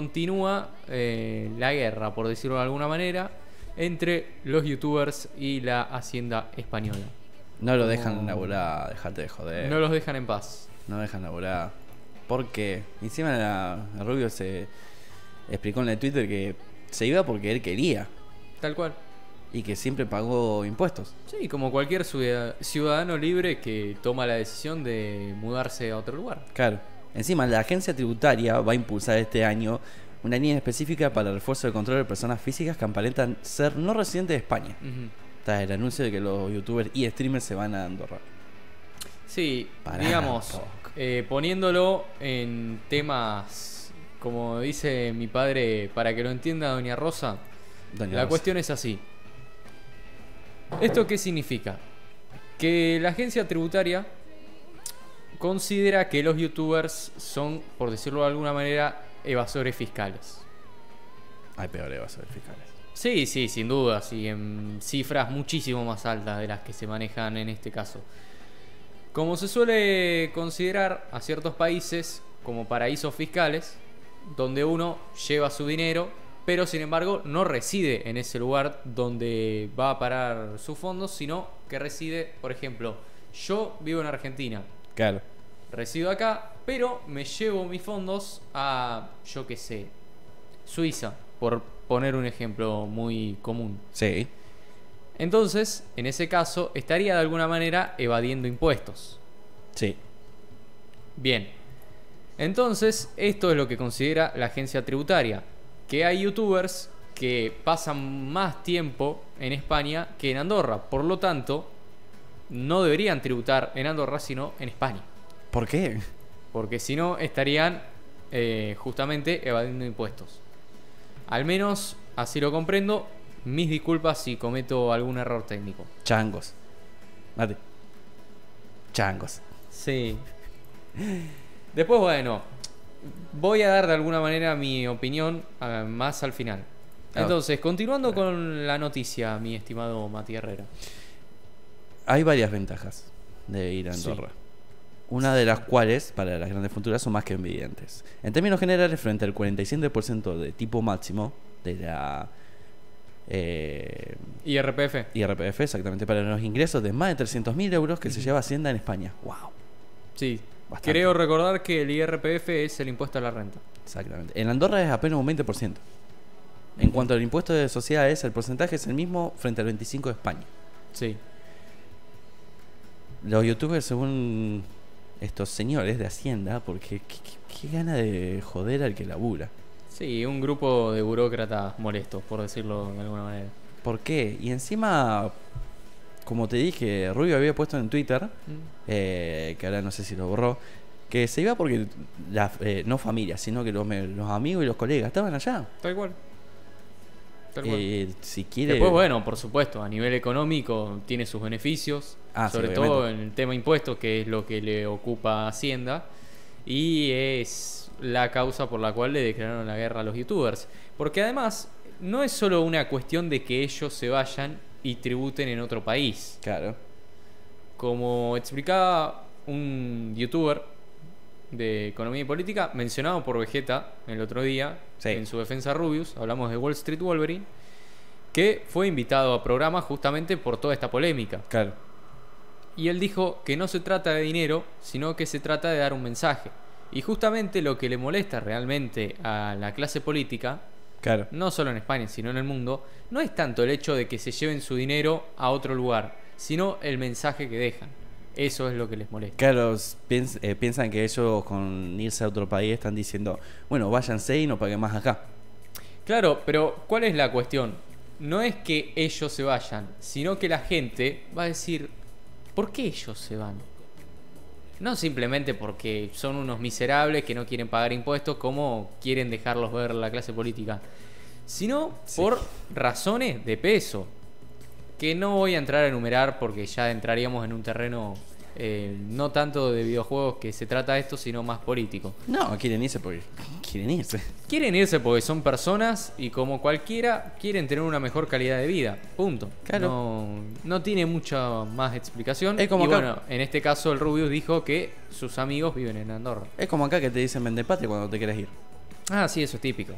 continúa eh, la guerra, por decirlo de alguna manera, entre los youtubers y la hacienda española. No lo dejan Como- laburar, dejate de joder. No los dejan en paz. No dejan laburar. Porque encima la, la Rubio se explicó en el Twitter que se iba porque él quería Tal cual. y que siempre pagó impuestos. Sí, como cualquier ciudad- ciudadano libre que toma la decisión de mudarse a otro lugar. Claro. Encima, la agencia tributaria va a impulsar este año una línea específica para el refuerzo de control de personas físicas que aparentan ser no residentes de España. Tras el anuncio de que los youtubers y streamers se van a Andorra. Sí, Pará digamos, eh, poniéndolo en temas, como dice mi padre, para que lo entienda Doña Rosa, Doña la Rosa. cuestión es así. ¿Esto qué significa? Que la agencia tributaria considera que los youtubers son, por decirlo de alguna manera, evasores fiscales. Hay peor evasores fiscales. Sí, sí, sin duda, y en cifras muchísimo más altas de las que se manejan en este caso. Como se suele considerar a ciertos países como paraísos fiscales, donde uno lleva su dinero, pero sin embargo no reside en ese lugar donde va a parar sus fondos, sino que reside, por ejemplo, yo vivo en Argentina, Claro. Resido acá, pero me llevo mis fondos a, yo qué sé, Suiza, por poner un ejemplo muy común. Sí. Entonces, en ese caso, estaría de alguna manera evadiendo impuestos. Sí. Bien. Entonces, esto es lo que considera la agencia tributaria. Que hay youtubers que pasan más tiempo en España que en Andorra. Por lo tanto, no deberían tributar en Andorra, sino en España. ¿Por qué? Porque si no, estarían eh, justamente evadiendo impuestos. Al menos así lo comprendo. Mis disculpas si cometo algún error técnico. Changos. Mate. Changos. Sí. Después, bueno, voy a dar de alguna manera mi opinión ah, más al final. Ah. Entonces, continuando con la noticia, mi estimado Mati Herrera. Hay varias ventajas de ir a Sí. Una de las cuales, para las grandes futuras, son más que evidentes. En términos generales, frente al 47% de tipo máximo de la eh, ¿Y RPF? IRPF, exactamente para los ingresos de más de 300.000 euros que se lleva Hacienda en España. ¡Wow! Sí. Bastante. Creo recordar que el IRPF es el impuesto a la renta. Exactamente. En Andorra es apenas un 20%. En cuanto al impuesto de sociedades, el porcentaje es el mismo frente al 25% de España. Sí. Los youtubers, según estos señores de Hacienda, porque qué, qué- qué gana de joder al que labura. Sí, un grupo de burócratas molestos, por decirlo de alguna manera. ¿Por qué? Y encima, como te dije, Rubio había puesto en Twitter, Mm. eh, que ahora no sé si lo borró, que se iba porque, la, eh, no familia, sino que los, los amigos y los colegas estaban allá. Tal cual. Eh, si quiere... Después, bueno, por supuesto, a nivel económico tiene sus beneficios, Ah, sobre todo en el tema impuestos, que es lo que le ocupa Hacienda, y es la causa por la cual le declararon la guerra a los youtubers. Porque además, no es solo una cuestión de que ellos se vayan y tributen en otro país. Claro. Como explicaba un youtuber de economía y política, mencionado por Vegeta el otro día, Sí. en su defensa Rubius, hablamos de Wall Street Wolverine, que fue invitado a programa justamente por toda esta polémica. Claro. Y él dijo que no se trata de dinero, sino que se trata de dar un mensaje. Y justamente lo que le molesta realmente a la clase política, Claro. no solo en España, sino en el mundo, no es tanto el hecho de que se lleven su dinero a otro lugar, sino el mensaje que dejan. Eso es lo que les molesta. Claro, piens- eh, piensan que ellos con irse a otro país están diciendo, bueno, váyanse y no paguen más acá. Claro, pero ¿cuál es la cuestión? No es que ellos se vayan, sino que la gente va a decir, ¿por qué ellos se van? No simplemente porque son unos miserables que no quieren pagar impuestos como quieren dejarlos ver la clase política, sino Sí. por razones de peso, que no voy a entrar a enumerar porque ya entraríamos en un terreno eh, no tanto de videojuegos que se trata de esto, sino más político. No, quieren irse porque quieren irse. Quieren irse porque son personas y como cualquiera quieren tener una mejor calidad de vida. Punto. Claro. No, no tiene mucha más explicación. Es como y acá- bueno, en este caso el Rubius dijo que sus amigos viven en Andorra. Es como acá que te dicen vende patria cuando te quieres ir. Ah, sí, eso es típico.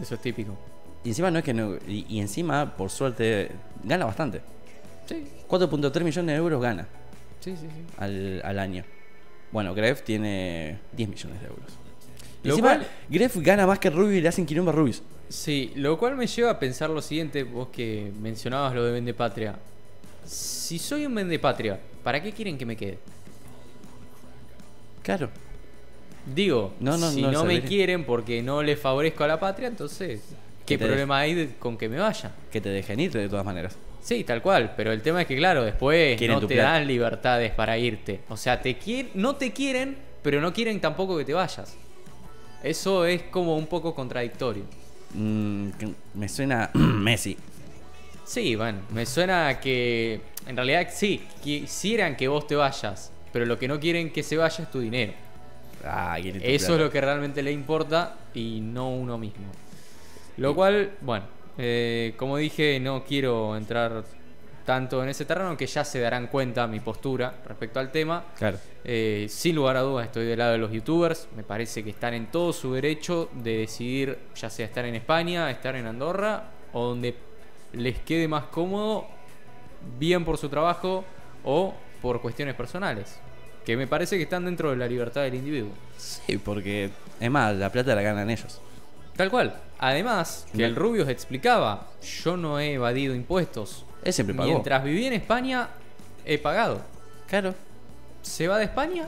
Eso es típico. Y encima no es que no. Y, y encima, por suerte, gana bastante. Sí, 4.3 millones de euros gana sí, sí. sí. al, al año. Bueno, Gref tiene 10 millones de euros. Y Lo encima, cual- Gref gana más que Rubius y le hacen quilombo a Rubius. Sí, lo cual me lleva a pensar lo siguiente, vos que mencionabas lo de Vende Patria. Si soy un Vende Patria, ¿para qué quieren que me quede? Claro. Digo, No, no, si no no, me quieren porque no les favorezco a la patria, entonces, ¿qué problema hay de- con que me vaya? Que te dejen ir de todas maneras. Sí, tal cual, pero el tema es que, claro, después Quieren no tu te plata. dan libertades para irte. O sea, te quieren, no te quieren, pero no quieren tampoco que te vayas. Eso es como un poco contradictorio. Mm, que me suena Messi. Sí, bueno, me suena a que en realidad sí, quisieran que vos te vayas, pero lo que no quieren que se vaya es tu dinero. Ah, tu Eso es plata. lo que realmente le importa y no uno mismo. Lo cual, bueno, eh, como dije, no quiero entrar tanto en ese terreno que ya se darán cuenta mi postura respecto al tema. Claro. Eh, sin lugar a dudas estoy del lado de los youtubers. Me parece que están en todo su derecho de decidir ya sea estar en España, estar en Andorra o donde les quede más cómodo, bien por su trabajo o por cuestiones personales. Que me parece que están dentro de la libertad del individuo. Sí, porque es más, la plata la ganan ellos. Tal cual. Además, que No. el Rubius explicaba, yo no he evadido impuestos. Él siempre pagó. Mientras viví en España, he pagado. Claro. Se va de España,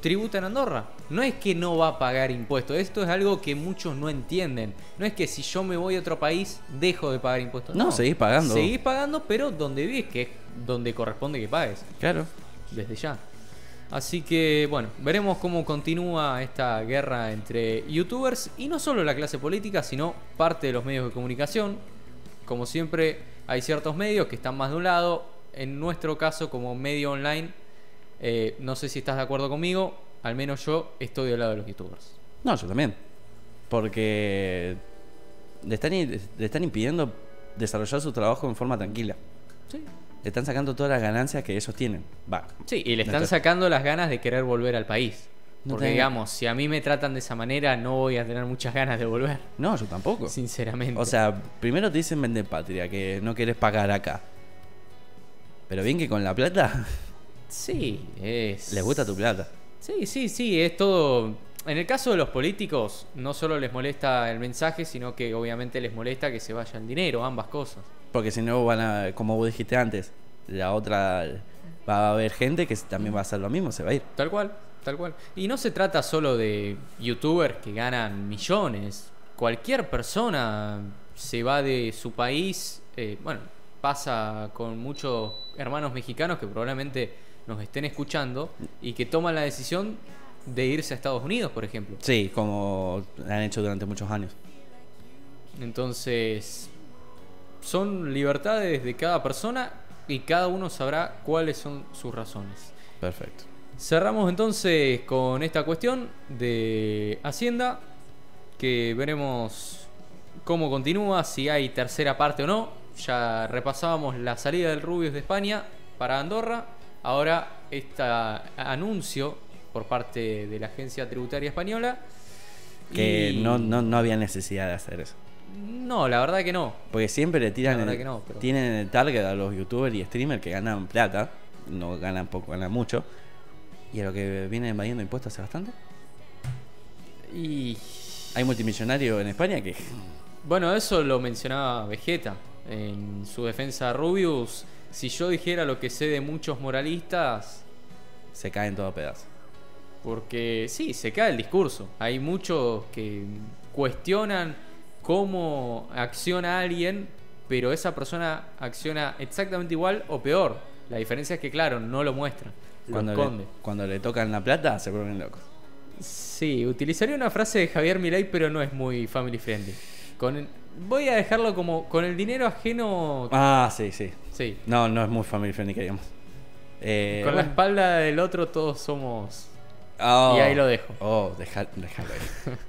tributa en Andorra. No es que no va a pagar impuestos. Esto es algo que muchos no entienden. No es que si yo me voy a otro país, dejo de pagar impuestos. No, seguís pagando. Seguís pagando, pero donde vives, que es donde corresponde que pagues. Claro. Desde ya. Así que, bueno, veremos cómo continúa esta guerra entre youtubers y no solo la clase política, sino parte de los medios de comunicación. Como siempre, hay ciertos medios que están más de un lado. En nuestro caso, como medio online, eh, no sé si estás de acuerdo conmigo, al menos yo estoy del lado de los youtubers. No, yo también. Porque le están, le están impidiendo desarrollar su trabajo en forma tranquila. Sí. Le están sacando todas las ganancias que ellos tienen. Va. Sí, y le están está- sacando las ganas de querer volver al país. No Porque digamos, si a mí me tratan de esa manera, no voy a tener muchas ganas de volver. No, yo tampoco. Sinceramente. O sea, primero te dicen vende patria, que no querés pagar acá. Pero bien que con la plata, Sí, es. les gusta tu plata. Sí, sí, sí, es todo. En el caso de los políticos, no solo les molesta el mensaje, sino que obviamente les molesta que se vaya el dinero, ambas cosas. Porque si no van a, como vos dijiste antes, la otra va a haber gente que también va a hacer lo mismo, se va a ir. Tal cual, tal cual. Y no se trata solo de youtubers que ganan millones. Cualquier persona se va de su país. eh, bueno, pasa con muchos hermanos mexicanos que probablemente nos estén escuchando y que toman la decisión de irse a Estados Unidos, por ejemplo. Sí, como han hecho durante muchos años. Entonces, son libertades de cada persona y cada uno sabrá cuáles son sus razones. Perfecto. Cerramos entonces con esta cuestión de Hacienda, que veremos cómo continúa, si hay tercera parte o no. Ya repasábamos la salida del Rubius de España para Andorra. Ahora este anuncio por parte de la Agencia Tributaria Española. Que Y- no, no, no había necesidad de hacer eso. No, la verdad que no. Porque siempre le tiran La verdad el- que no, pero- tienen en el target a los youtubers y streamers que ganan plata, no ganan poco, ganan mucho. Y a lo que viene invadiendo impuestos hace bastante. Y Hay multimillonarios en España que bueno, eso lo mencionaba Vegeta en su defensa a Rubius. Si yo dijera lo que sé de muchos moralistas, se caen todo a pedazos. porque sí, se cae el discurso. Hay muchos que cuestionan cómo acciona alguien, pero esa persona acciona exactamente igual o peor. La diferencia es que, claro, no lo muestra, lo Cuando le, esconde. cuando le tocan la plata se vuelven locos. Sí, utilizaría una frase de Javier Milei, pero no es muy family friendly. Con el- voy a dejarlo como con el dinero ajeno. Ah, sí, sí. Sí. No, no es muy family friendly que digamos. Eh, Con la espalda del otro todos somos. Oh. y ahí lo dejo. Oh, deja- déjalo ahí.